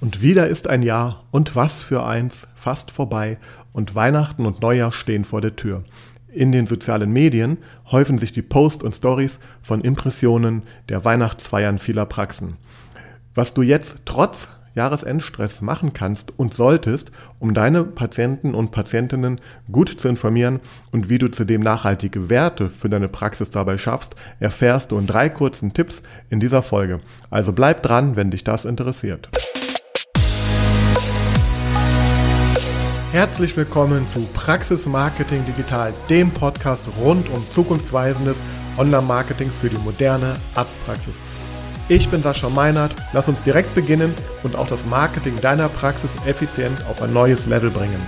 Und wieder ist ein Jahr und was für eins fast vorbei und Weihnachten und Neujahr stehen vor der Tür. In den sozialen Medien häufen sich die Posts und Stories von Impressionen der Weihnachtsfeiern vieler Praxen. Was du jetzt trotz Jahresendstress machen kannst und solltest, um deine Patienten und Patientinnen gut zu informieren und wie du zudem nachhaltige Werte für deine Praxis dabei schaffst, erfährst du in drei kurzen Tipps in dieser Folge. Also bleib dran, wenn dich das interessiert. Herzlich willkommen zu Praxis Marketing Digital, dem Podcast rund um zukunftsweisendes Online-Marketing für die moderne Arztpraxis. Ich bin Sascha Meinert, lass uns direkt beginnen und auch das Marketing deiner Praxis effizient auf ein neues Level bringen.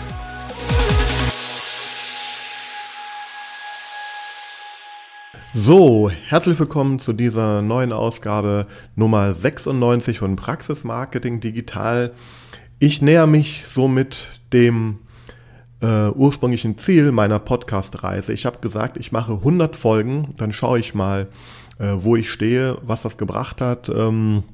So, herzlich willkommen zu dieser neuen Ausgabe Nummer 96 von Praxis Marketing Digital. Ich näher mich somit dem äh, ursprünglichen Ziel meiner Podcast-Reise. Ich habe gesagt, ich mache 100 Folgen, dann schaue ich mal, äh, wo ich stehe, was das gebracht hat, ähm,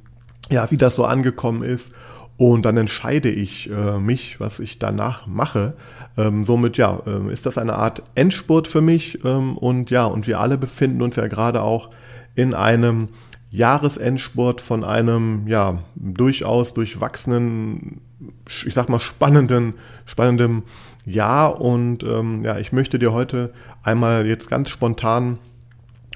ja, wie das so angekommen ist. Und dann entscheide ich äh, mich, was ich danach mache. Ähm, somit ja, äh, ist das eine Art Endspurt für mich. Ähm, und ja, und wir alle befinden uns ja gerade auch in einem Jahresendspurt von einem ja durchaus durchwachsenen, ich sag mal spannenden, spannendem Jahr. Und ähm, ja, ich möchte dir heute einmal jetzt ganz spontan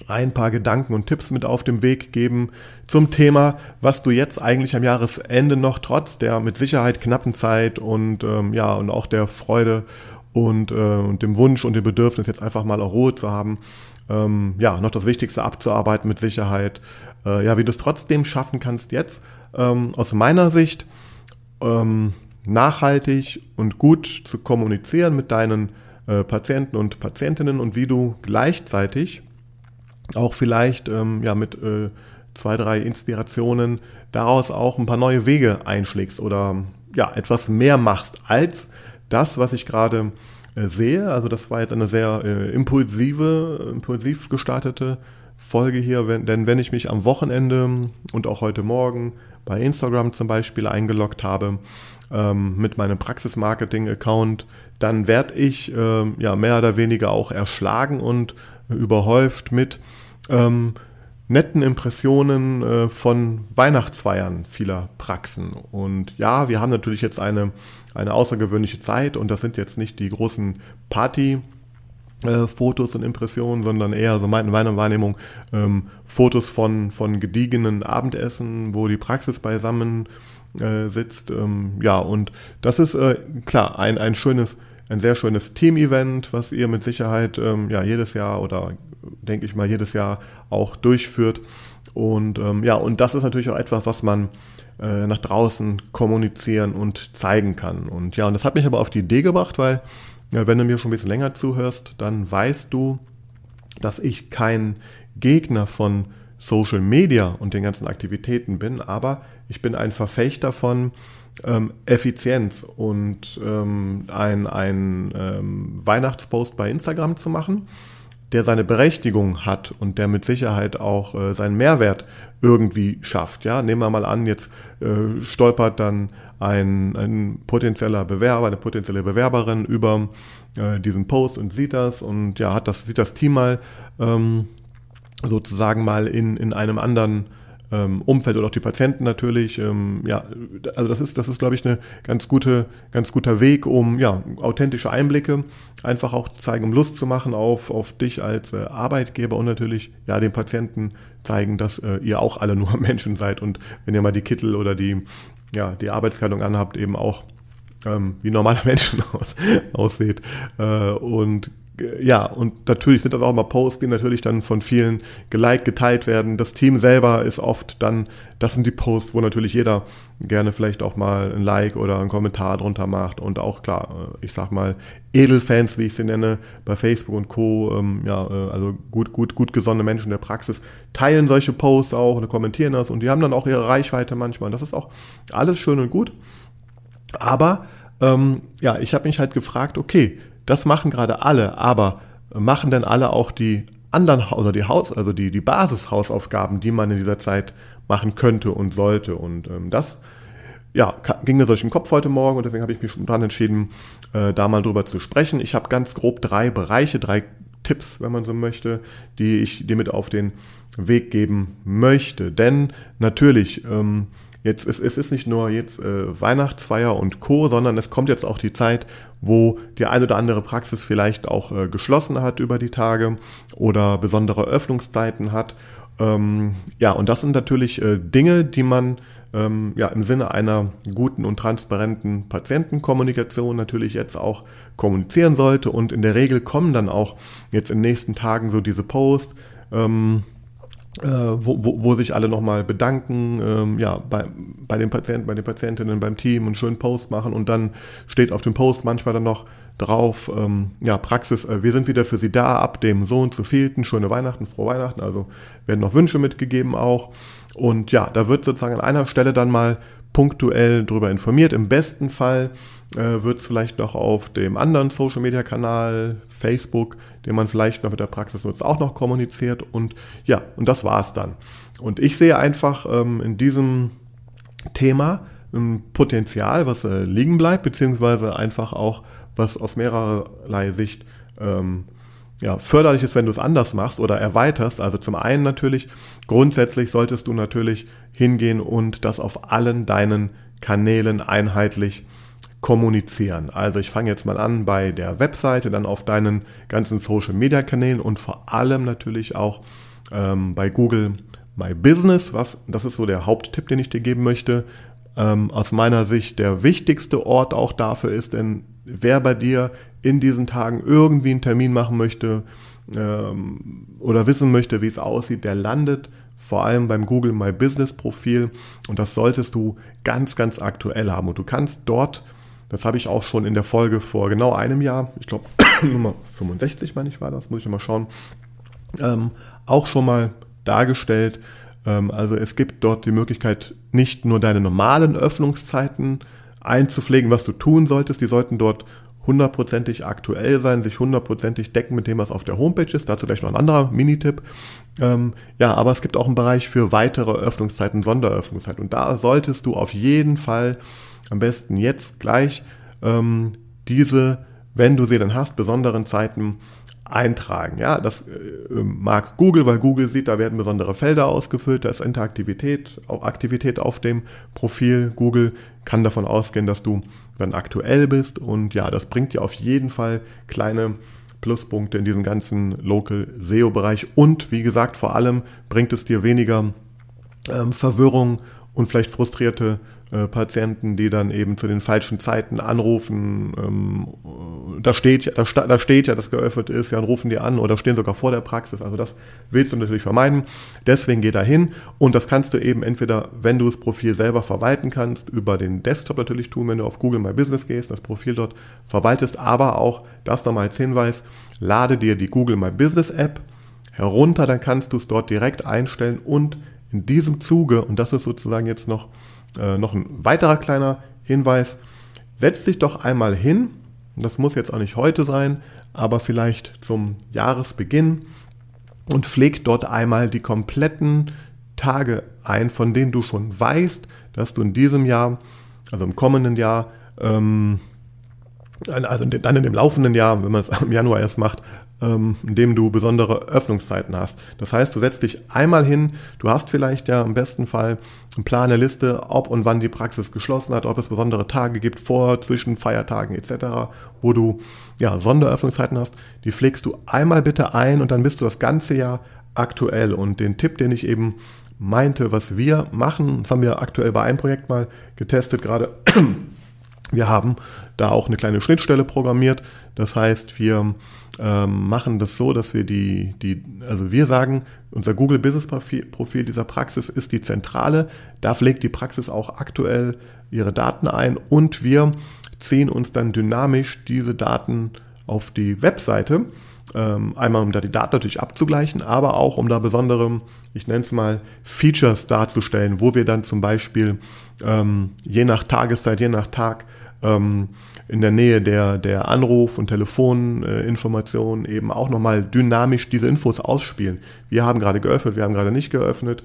ein paar Gedanken und Tipps mit auf den Weg geben zum Thema, was du jetzt eigentlich am Jahresende noch trotz der mit Sicherheit knappen Zeit und ähm, ja und auch der Freude und, äh, und dem Wunsch und dem Bedürfnis jetzt einfach mal auch Ruhe zu haben, ähm, ja noch das Wichtigste abzuarbeiten mit Sicherheit äh, ja, wie du es trotzdem schaffen kannst jetzt, ähm, aus meiner Sicht, ähm, nachhaltig und gut zu kommunizieren mit deinen äh, Patienten und Patientinnen und wie du gleichzeitig auch vielleicht ähm, ja, mit äh, zwei, drei Inspirationen daraus auch ein paar neue Wege einschlägst oder ja, etwas mehr machst als das, was ich gerade äh, sehe. Also das war jetzt eine sehr äh, impulsive, impulsiv gestartete Folge hier, wenn, denn wenn ich mich am Wochenende und auch heute Morgen bei Instagram zum Beispiel eingeloggt habe ähm, mit meinem Praxis-Marketing-Account, dann werde ich ähm, ja mehr oder weniger auch erschlagen und überhäuft mit ähm, netten Impressionen äh, von Weihnachtsfeiern vieler Praxen. Und ja, wir haben natürlich jetzt eine, eine außergewöhnliche Zeit und das sind jetzt nicht die großen Party- äh, Fotos und Impressionen, sondern eher, so meine Wahrnehmung, ähm, Fotos von, von gediegenen Abendessen, wo die Praxis beisammen äh, sitzt. Ähm, ja, und das ist äh, klar ein, ein schönes, ein sehr schönes Team-Event, was ihr mit Sicherheit ähm, ja jedes Jahr oder denke ich mal jedes Jahr auch durchführt. Und ähm, ja, und das ist natürlich auch etwas, was man äh, nach draußen kommunizieren und zeigen kann. Und ja, und das hat mich aber auf die Idee gebracht, weil wenn du mir schon ein bisschen länger zuhörst, dann weißt du, dass ich kein Gegner von Social Media und den ganzen Aktivitäten bin, aber ich bin ein Verfechter von ähm, Effizienz und ähm, ein, ein ähm, Weihnachtspost bei Instagram zu machen, der seine Berechtigung hat und der mit Sicherheit auch äh, seinen Mehrwert irgendwie schafft. Ja, nehmen wir mal an, jetzt äh, stolpert dann ein, ein potenzieller Bewerber, eine potenzielle Bewerberin über äh, diesen Post und sieht das und ja, hat das, sieht das Team mal ähm, sozusagen mal in, in einem anderen ähm, Umfeld oder auch die Patienten natürlich. Ähm, ja, also das ist, das ist, glaube ich, eine ganz gute, ganz guter Weg, um ja, authentische Einblicke einfach auch zeigen, um Lust zu machen auf, auf dich als äh, Arbeitgeber und natürlich ja den Patienten zeigen, dass äh, ihr auch alle nur Menschen seid und wenn ihr mal die Kittel oder die, ja, die Arbeitskleidung anhabt, eben auch ähm, wie normale Menschen aus, aussieht. Äh, und ja, und natürlich sind das auch mal Posts, die natürlich dann von vielen geliked, geteilt werden. Das Team selber ist oft dann, das sind die Posts, wo natürlich jeder gerne vielleicht auch mal ein Like oder einen Kommentar drunter macht. Und auch klar, äh, ich sag mal, Edelfans, wie ich sie nenne, bei Facebook und Co., ähm, ja, äh, also gut, gut, gut gesonnene Menschen der Praxis, teilen solche Posts auch oder kommentieren das und die haben dann auch ihre Reichweite manchmal. Das ist auch alles schön und gut. Aber ähm, ja, ich habe mich halt gefragt, okay, das machen gerade alle, aber machen denn alle auch die anderen oder die Haus, also die, die Basishausaufgaben, die man in dieser Zeit machen könnte und sollte. Und ähm, das ja, ging mir durch den Kopf heute Morgen und deswegen habe ich mich spontan entschieden, äh, da mal drüber zu sprechen. Ich habe ganz grob drei Bereiche, drei Tipps, wenn man so möchte, die ich dir mit auf den Weg geben möchte. Denn natürlich, ähm, jetzt es, es ist nicht nur jetzt äh, Weihnachtsfeier und Co., sondern es kommt jetzt auch die Zeit, wo die eine oder andere Praxis vielleicht auch äh, geschlossen hat über die Tage oder besondere Öffnungszeiten hat. Ähm, ja, und das sind natürlich äh, Dinge, die man ähm, ja, im Sinne einer guten und transparenten Patientenkommunikation natürlich jetzt auch kommunizieren sollte. Und in der Regel kommen dann auch jetzt in den nächsten Tagen so diese Posts, ähm, äh, wo, wo, wo, sich alle nochmal bedanken, ähm, ja, bei, bei den Patienten, bei den Patientinnen, beim Team und schönen Post machen und dann steht auf dem Post manchmal dann noch drauf, ähm, ja, Praxis, äh, wir sind wieder für Sie da ab dem so und so vielten, schöne Weihnachten, frohe Weihnachten, also werden noch Wünsche mitgegeben auch. Und ja, da wird sozusagen an einer Stelle dann mal punktuell darüber informiert. Im besten Fall äh, wird es vielleicht noch auf dem anderen Social Media Kanal, Facebook, den man vielleicht noch mit der Praxis nutzt, auch noch kommuniziert. Und ja, und das war es dann. Und ich sehe einfach ähm, in diesem Thema ein Potenzial, was äh, liegen bleibt, beziehungsweise einfach auch was aus mehrerlei Sicht ähm, ja, förderlich ist, wenn du es anders machst oder erweiterst. Also zum einen natürlich, grundsätzlich solltest du natürlich hingehen und das auf allen deinen Kanälen einheitlich kommunizieren. Also ich fange jetzt mal an bei der Webseite, dann auf deinen ganzen Social-Media-Kanälen und vor allem natürlich auch ähm, bei Google My Business. Was, das ist so der Haupttipp, den ich dir geben möchte. Ähm, aus meiner Sicht der wichtigste Ort auch dafür ist, denn wer bei dir in diesen Tagen irgendwie einen Termin machen möchte ähm, oder wissen möchte, wie es aussieht, der landet vor allem beim Google My Business Profil. Und das solltest du ganz, ganz aktuell haben. Und du kannst dort, das habe ich auch schon in der Folge vor genau einem Jahr, ich glaube Nummer 65 meine ich war das, muss ich mal schauen, ähm, auch schon mal dargestellt. Ähm, also es gibt dort die Möglichkeit, nicht nur deine normalen Öffnungszeiten einzupflegen, was du tun solltest, die sollten dort hundertprozentig aktuell sein, sich hundertprozentig decken mit dem, was auf der Homepage ist. Dazu gleich noch ein anderer Minitipp. Ähm, ja, aber es gibt auch einen Bereich für weitere Öffnungszeiten, Sonderöffnungszeiten. Und da solltest du auf jeden Fall am besten jetzt gleich ähm, diese, wenn du sie dann hast, besonderen Zeiten eintragen. Ja, das äh, mag Google, weil Google sieht, da werden besondere Felder ausgefüllt, da ist Interaktivität, auch Aktivität auf dem Profil. Google kann davon ausgehen, dass du dann aktuell bist. Und ja, das bringt dir auf jeden Fall kleine Pluspunkte in diesem ganzen Local SEO-Bereich und wie gesagt, vor allem bringt es dir weniger ähm, Verwirrung und vielleicht frustrierte äh, Patienten, die dann eben zu den falschen Zeiten anrufen. Ähm, da, steht, da, da steht ja, dass geöffnet ist, ja, und rufen die an oder stehen sogar vor der Praxis. Also das willst du natürlich vermeiden. Deswegen geh da hin und das kannst du eben entweder, wenn du das Profil selber verwalten kannst, über den Desktop natürlich tun, wenn du auf Google My Business gehst, das Profil dort verwaltest, aber auch, das nochmal als Hinweis, lade dir die Google My Business App herunter, dann kannst du es dort direkt einstellen und in diesem Zuge, und das ist sozusagen jetzt noch äh, noch ein weiterer kleiner Hinweis. Setz dich doch einmal hin, das muss jetzt auch nicht heute sein, aber vielleicht zum Jahresbeginn und pfleg dort einmal die kompletten Tage ein, von denen du schon weißt, dass du in diesem Jahr, also im kommenden Jahr, ähm, also dann in dem laufenden Jahr, wenn man es im Januar erst macht, ähm, indem du besondere Öffnungszeiten hast. Das heißt, du setzt dich einmal hin, du hast vielleicht ja im besten Fall einen Plan, eine Liste, ob und wann die Praxis geschlossen hat, ob es besondere Tage gibt, vor, zwischen Feiertagen etc., wo du ja Sonderöffnungszeiten hast. Die pflegst du einmal bitte ein und dann bist du das ganze Jahr aktuell. Und den Tipp, den ich eben meinte, was wir machen, das haben wir aktuell bei einem Projekt mal getestet gerade. Wir haben da auch eine kleine Schnittstelle programmiert. Das heißt, wir ähm, machen das so, dass wir die, die, also wir sagen, unser Google Business Profil dieser Praxis ist die Zentrale. Da pflegt die Praxis auch aktuell ihre Daten ein und wir ziehen uns dann dynamisch diese Daten auf die Webseite. Ähm, einmal, um da die Daten natürlich abzugleichen, aber auch, um da besondere, ich nenne es mal, Features darzustellen, wo wir dann zum Beispiel ähm, je nach Tageszeit, je nach Tag ähm, in der Nähe der, der Anruf- und Telefoninformationen eben auch nochmal dynamisch diese Infos ausspielen. Wir haben gerade geöffnet, wir haben gerade nicht geöffnet.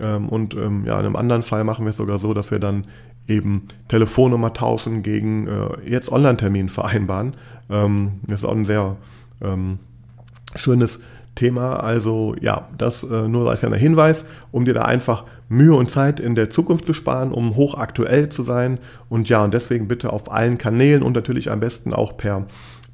Ähm, und ähm, ja, in einem anderen Fall machen wir es sogar so, dass wir dann eben Telefonnummer tauschen gegen äh, jetzt Online-Termin vereinbaren. Ähm, das ist auch ein sehr ähm, schönes Thema. Also ja, das äh, nur als kleiner Hinweis, um dir da einfach Mühe und Zeit in der Zukunft zu sparen, um hochaktuell zu sein. Und ja, und deswegen bitte auf allen Kanälen und natürlich am besten auch per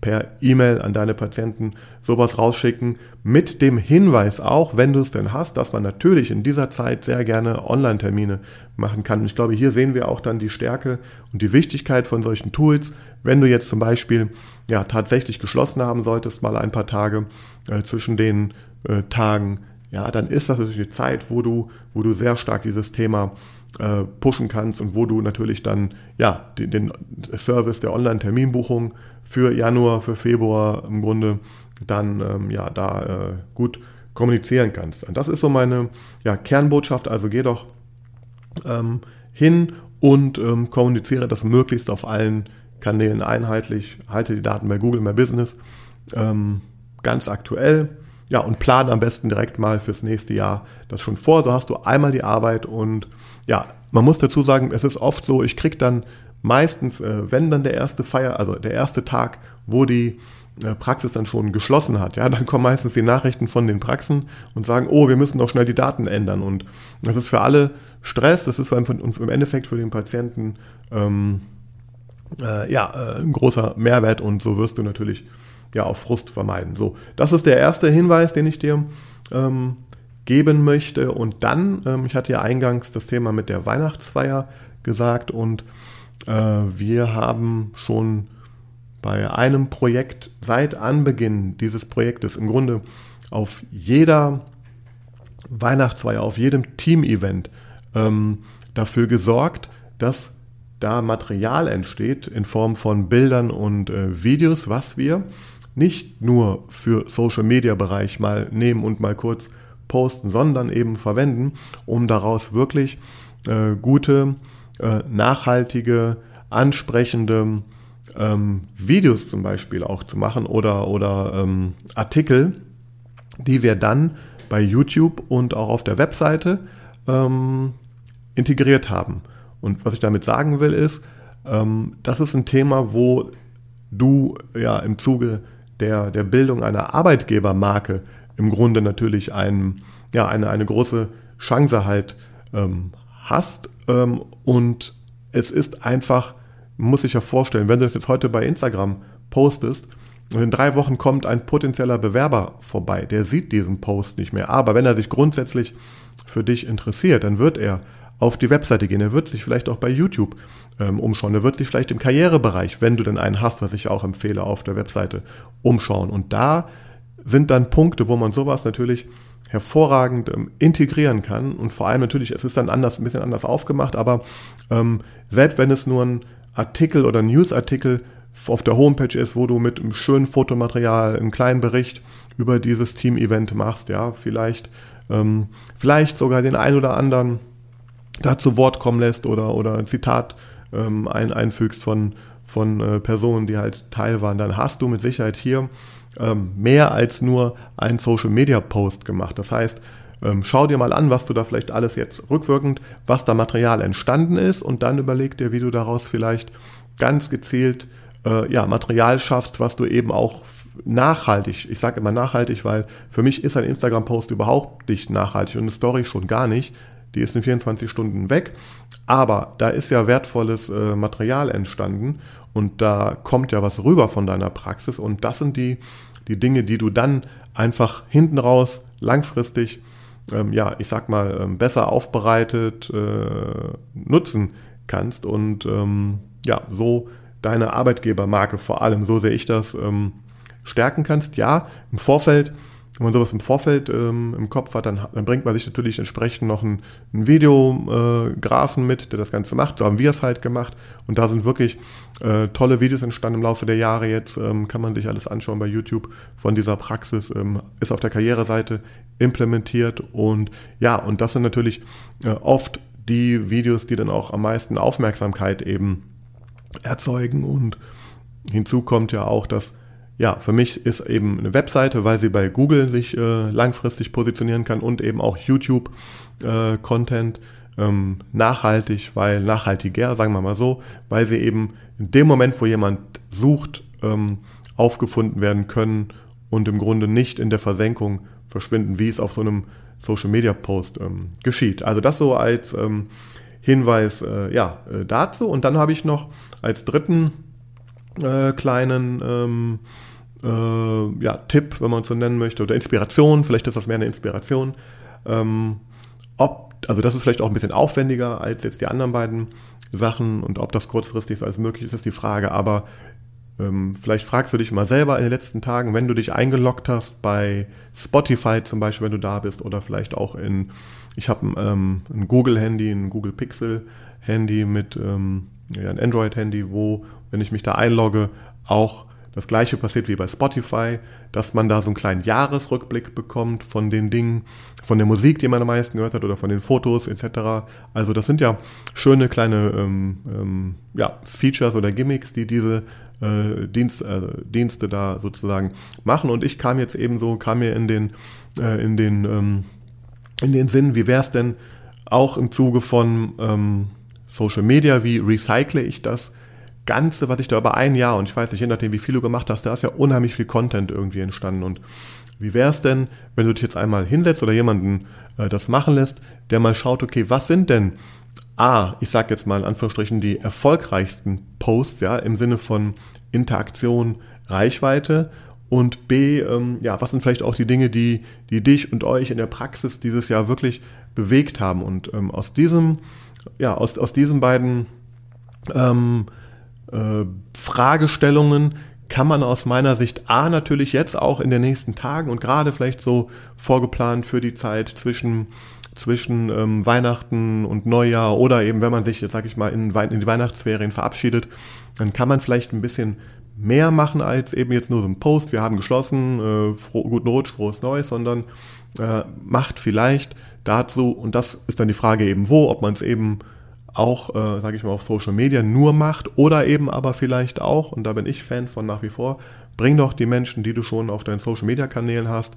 per E-Mail an deine Patienten sowas rausschicken. Mit dem Hinweis auch, wenn du es denn hast, dass man natürlich in dieser Zeit sehr gerne Online-Termine machen kann. Und ich glaube, hier sehen wir auch dann die Stärke und die Wichtigkeit von solchen Tools. Wenn du jetzt zum Beispiel ja tatsächlich geschlossen haben solltest, mal ein paar Tage äh, zwischen den äh, Tagen, ja, dann ist das natürlich eine Zeit, wo du, wo du sehr stark dieses Thema äh, pushen kannst und wo du natürlich dann ja den, den Service der Online-Terminbuchung für Januar, für Februar im Grunde dann ähm, ja da äh, gut kommunizieren kannst. Und das ist so meine ja, Kernbotschaft. Also geh doch ähm, hin und ähm, kommuniziere das möglichst auf allen Kanälen einheitlich. Halte die Daten bei Google My Business ähm, ganz aktuell. Ja, und plane am besten direkt mal fürs nächste Jahr das schon vor. So hast du einmal die Arbeit und ja, man muss dazu sagen, es ist oft so, ich kriege dann meistens, äh, wenn dann der erste Feier, also der erste Tag, wo die äh, Praxis dann schon geschlossen hat, ja, dann kommen meistens die Nachrichten von den Praxen und sagen, oh, wir müssen doch schnell die Daten ändern. Und das ist für alle Stress, das ist für, und im Endeffekt für den Patienten ähm, äh, ja, äh, ein großer Mehrwert und so wirst du natürlich ja auch Frust vermeiden. So, das ist der erste Hinweis, den ich dir ähm, geben möchte. Und dann, ähm, ich hatte ja eingangs das Thema mit der Weihnachtsfeier gesagt und äh, wir haben schon bei einem Projekt seit Anbeginn dieses Projektes im Grunde auf jeder Weihnachtsfeier, auf jedem Team-Event ähm, dafür gesorgt, dass da Material entsteht in Form von Bildern und äh, Videos, was wir nicht nur für Social Media Bereich mal nehmen und mal kurz posten, sondern eben verwenden, um daraus wirklich äh, gute, äh, nachhaltige, ansprechende ähm, Videos zum Beispiel auch zu machen oder, oder ähm, Artikel, die wir dann bei YouTube und auch auf der Webseite ähm, integriert haben. Und was ich damit sagen will, ist, ähm, das ist ein Thema, wo du ja im Zuge der, der Bildung einer Arbeitgebermarke im Grunde natürlich ein, ja, eine, eine große Chance halt ähm, hast. Ähm, und es ist einfach, muss ich ja vorstellen, wenn du das jetzt heute bei Instagram postest, und in drei Wochen kommt ein potenzieller Bewerber vorbei, der sieht diesen Post nicht mehr. Aber wenn er sich grundsätzlich für dich interessiert, dann wird er auf die Webseite gehen. Er wird sich vielleicht auch bei YouTube ähm, umschauen. Er wird sich vielleicht im Karrierebereich, wenn du denn einen hast, was ich auch empfehle, auf der Webseite umschauen. Und da sind dann Punkte, wo man sowas natürlich hervorragend ähm, integrieren kann. Und vor allem natürlich, es ist dann anders, ein bisschen anders aufgemacht, aber ähm, selbst wenn es nur ein Artikel oder Newsartikel auf der Homepage ist, wo du mit einem schönen Fotomaterial einen kleinen Bericht über dieses Team-Event machst, ja, vielleicht, ähm, vielleicht sogar den ein oder anderen da zu Wort kommen lässt oder, oder ein Zitat ähm, ein, einfügst von, von äh, Personen, die halt Teil waren, dann hast du mit Sicherheit hier ähm, mehr als nur einen Social Media Post gemacht. Das heißt, ähm, schau dir mal an, was du da vielleicht alles jetzt rückwirkend, was da Material entstanden ist und dann überleg dir, wie du daraus vielleicht ganz gezielt äh, ja, Material schaffst, was du eben auch nachhaltig, ich sage immer nachhaltig, weil für mich ist ein Instagram-Post überhaupt nicht nachhaltig und eine Story schon gar nicht, die ist in 24 Stunden weg. Aber da ist ja wertvolles äh, Material entstanden und da kommt ja was rüber von deiner Praxis und das sind die, die Dinge, die du dann einfach hinten raus langfristig, ähm, ja, ich sag mal, ähm, besser aufbereitet äh, nutzen kannst und ähm, ja, so deine Arbeitgebermarke vor allem, so sehe ich das, ähm, stärken kannst. Ja, im Vorfeld wenn man sowas im Vorfeld ähm, im Kopf hat, dann, dann, bringt man sich natürlich entsprechend noch einen, einen Videografen äh, mit, der das Ganze macht. So haben wir es halt gemacht. Und da sind wirklich äh, tolle Videos entstanden im Laufe der Jahre jetzt. Ähm, kann man sich alles anschauen bei YouTube von dieser Praxis. Ähm, ist auf der Karriereseite implementiert. Und ja, und das sind natürlich äh, oft die Videos, die dann auch am meisten Aufmerksamkeit eben erzeugen. Und hinzu kommt ja auch, dass ja, für mich ist eben eine Webseite, weil sie bei Google sich äh, langfristig positionieren kann und eben auch YouTube-Content, äh, ähm, nachhaltig, weil nachhaltiger, sagen wir mal so, weil sie eben in dem Moment, wo jemand sucht, ähm, aufgefunden werden können und im Grunde nicht in der Versenkung verschwinden, wie es auf so einem Social Media Post ähm, geschieht. Also das so als ähm, Hinweis äh, ja, äh, dazu. Und dann habe ich noch als dritten äh, kleinen ähm, äh, ja, Tipp, wenn man so nennen möchte, oder Inspiration, vielleicht ist das mehr eine Inspiration. Ähm, ob, also das ist vielleicht auch ein bisschen aufwendiger als jetzt die anderen beiden Sachen und ob das kurzfristig so alles möglich ist, ist die Frage. Aber ähm, vielleicht fragst du dich mal selber in den letzten Tagen, wenn du dich eingeloggt hast bei Spotify zum Beispiel, wenn du da bist, oder vielleicht auch in, ich habe ähm, ein Google-Handy, ein Google Pixel-Handy mit ähm, ja, ein Android-Handy, wo, wenn ich mich da einlogge, auch das gleiche passiert wie bei Spotify, dass man da so einen kleinen Jahresrückblick bekommt von den Dingen, von der Musik, die man am meisten gehört hat oder von den Fotos etc. Also das sind ja schöne kleine ähm, ähm, ja, Features oder Gimmicks, die diese äh, Dienst, äh, Dienste da sozusagen machen. Und ich kam jetzt eben so, kam mir in den, äh, in den, ähm, in den Sinn, wie wäre es denn auch im Zuge von ähm, Social Media, wie recycle ich das? Ganze, was ich da über ein Jahr, und ich weiß nicht, je nachdem, wie viel du gemacht hast, da ist ja unheimlich viel Content irgendwie entstanden. Und wie wäre es denn, wenn du dich jetzt einmal hinsetzt oder jemanden äh, das machen lässt, der mal schaut, okay, was sind denn A, ich sage jetzt mal in Anführungsstrichen die erfolgreichsten Posts, ja, im Sinne von Interaktion, Reichweite und B, ähm, ja, was sind vielleicht auch die Dinge, die, die dich und euch in der Praxis dieses Jahr wirklich bewegt haben und ähm, aus diesem, ja, aus, aus diesen beiden ähm, äh, Fragestellungen kann man aus meiner Sicht A natürlich jetzt auch in den nächsten Tagen und gerade vielleicht so vorgeplant für die Zeit zwischen zwischen ähm, Weihnachten und Neujahr oder eben wenn man sich jetzt sag ich mal in, in die Weihnachtsferien verabschiedet, dann kann man vielleicht ein bisschen mehr machen als eben jetzt nur so ein Post, wir haben geschlossen, äh, froh, guten Rutsch, frohes Neues, sondern äh, macht vielleicht dazu, und das ist dann die Frage eben wo, ob man es eben auch, äh, sage ich mal, auf Social Media nur macht oder eben aber vielleicht auch, und da bin ich Fan von nach wie vor, bring doch die Menschen, die du schon auf deinen Social Media Kanälen hast,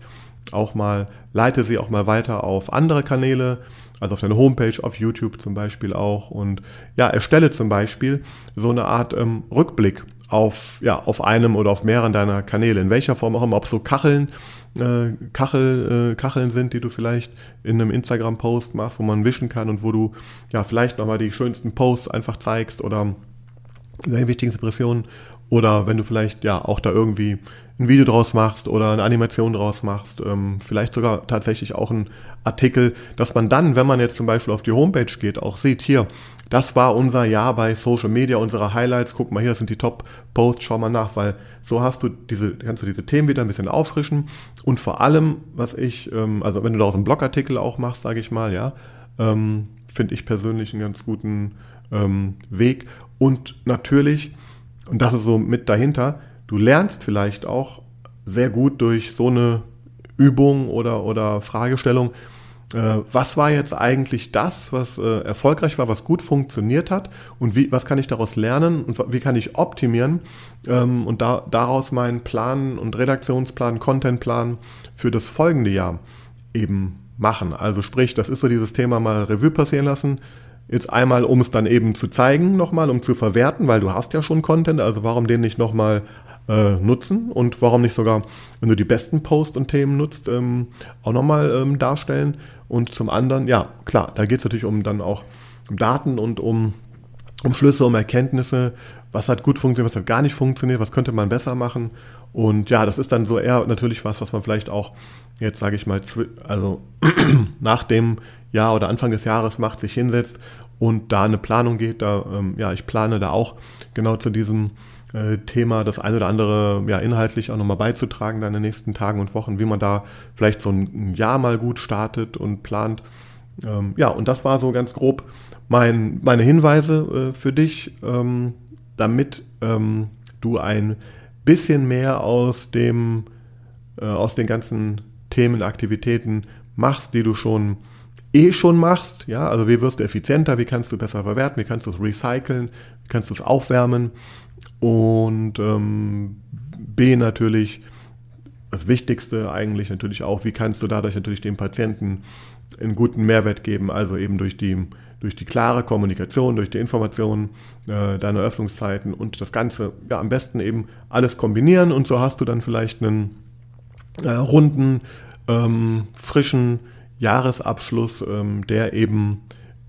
auch mal, leite sie auch mal weiter auf andere Kanäle, also auf deine Homepage, auf YouTube zum Beispiel auch und ja, erstelle zum Beispiel so eine Art ähm, Rückblick auf, ja, auf einem oder auf mehreren deiner Kanäle, in welcher Form auch immer, ob so Kacheln äh, Kachel, äh, Kacheln sind, die du vielleicht in einem Instagram-Post machst, wo man wischen kann und wo du ja vielleicht nochmal die schönsten Posts einfach zeigst oder deine wichtigsten Impressionen oder wenn du vielleicht ja auch da irgendwie ein Video draus machst oder eine Animation draus machst, ähm, vielleicht sogar tatsächlich auch ein Artikel, dass man dann, wenn man jetzt zum Beispiel auf die Homepage geht, auch sieht, hier, das war unser Jahr bei Social Media, unsere Highlights. Guck mal hier, das sind die Top-Posts, schau mal nach, weil so hast du diese, kannst du diese Themen wieder ein bisschen auffrischen. Und vor allem, was ich, ähm, also wenn du daraus einen Blogartikel auch machst, sage ich mal, ja, ähm, finde ich persönlich einen ganz guten ähm, Weg. Und natürlich, und das ist so mit dahinter, du lernst vielleicht auch sehr gut durch so eine Übung oder, oder Fragestellung, äh, was war jetzt eigentlich das, was äh, erfolgreich war, was gut funktioniert hat und wie, was kann ich daraus lernen und wie kann ich optimieren ähm, und da, daraus meinen Plan und Redaktionsplan, Contentplan für das folgende Jahr eben machen. Also sprich, das ist so dieses Thema mal Revue passieren lassen. Jetzt einmal, um es dann eben zu zeigen, nochmal, um zu verwerten, weil du hast ja schon Content, also warum den nicht nochmal äh, nutzen und warum nicht sogar, wenn du die besten Posts und Themen nutzt, ähm, auch nochmal ähm, darstellen. Und zum anderen, ja, klar, da geht es natürlich um dann auch um Daten und um, um Schlüsse, um Erkenntnisse, was hat gut funktioniert, was hat gar nicht funktioniert, was könnte man besser machen. Und ja, das ist dann so eher natürlich was, was man vielleicht auch jetzt, sage ich mal, also nach dem Jahr oder Anfang des Jahres macht, sich hinsetzt und da eine Planung geht. Da, ähm, ja, ich plane da auch genau zu diesem äh, Thema das eine oder andere ja inhaltlich auch nochmal beizutragen dann in den nächsten Tagen und Wochen, wie man da vielleicht so ein Jahr mal gut startet und plant. Ähm, ja, und das war so ganz grob mein, meine Hinweise äh, für dich, ähm, damit ähm, du ein bisschen mehr aus dem, äh, aus den ganzen Themen, Aktivitäten machst, die du schon eh schon machst. Ja, also wie wirst du effizienter, wie kannst du besser verwerten, wie kannst du es recyceln, wie kannst du es aufwärmen und ähm, B natürlich, das Wichtigste eigentlich natürlich auch, wie kannst du dadurch natürlich dem Patienten einen guten Mehrwert geben, also eben durch die, durch die klare Kommunikation, durch die Informationen, äh, deine Öffnungszeiten und das Ganze ja am besten eben alles kombinieren. Und so hast du dann vielleicht einen äh, runden, ähm, frischen Jahresabschluss, ähm, der eben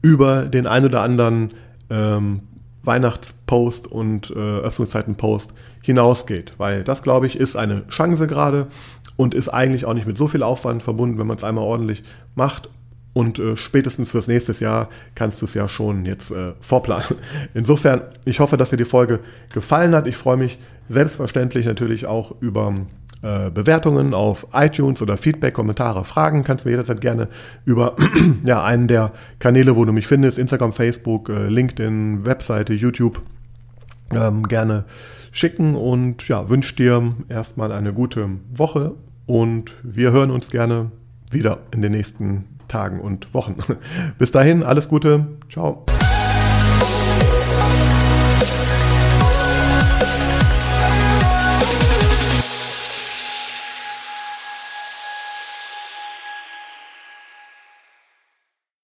über den ein oder anderen ähm, Weihnachtspost und äh, Öffnungszeitenpost hinausgeht. Weil das, glaube ich, ist eine Chance gerade und ist eigentlich auch nicht mit so viel Aufwand verbunden, wenn man es einmal ordentlich macht. Und äh, spätestens fürs nächste Jahr kannst du es ja schon jetzt äh, vorplanen. Insofern, ich hoffe, dass dir die Folge gefallen hat. Ich freue mich selbstverständlich natürlich auch über äh, Bewertungen auf iTunes oder Feedback, Kommentare, Fragen kannst du mir jederzeit gerne über ja, einen der Kanäle, wo du mich findest, Instagram, Facebook, äh, LinkedIn, Webseite, YouTube, ähm, gerne schicken und ja, wünsche dir erstmal eine gute Woche und wir hören uns gerne wieder in den nächsten Tagen und Wochen. Bis dahin, alles Gute, ciao.